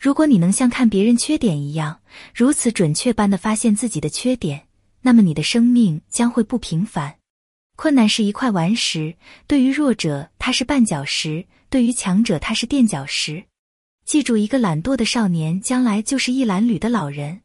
如果你能像看别人缺点一样，如此准确般的发现自己的缺点，那么你的生命将会不平凡。困难是一块顽石，对于弱者它是绊脚石，对于强者它是垫脚石。记住，一个懒惰的少年，将来就是一褴褛的老人。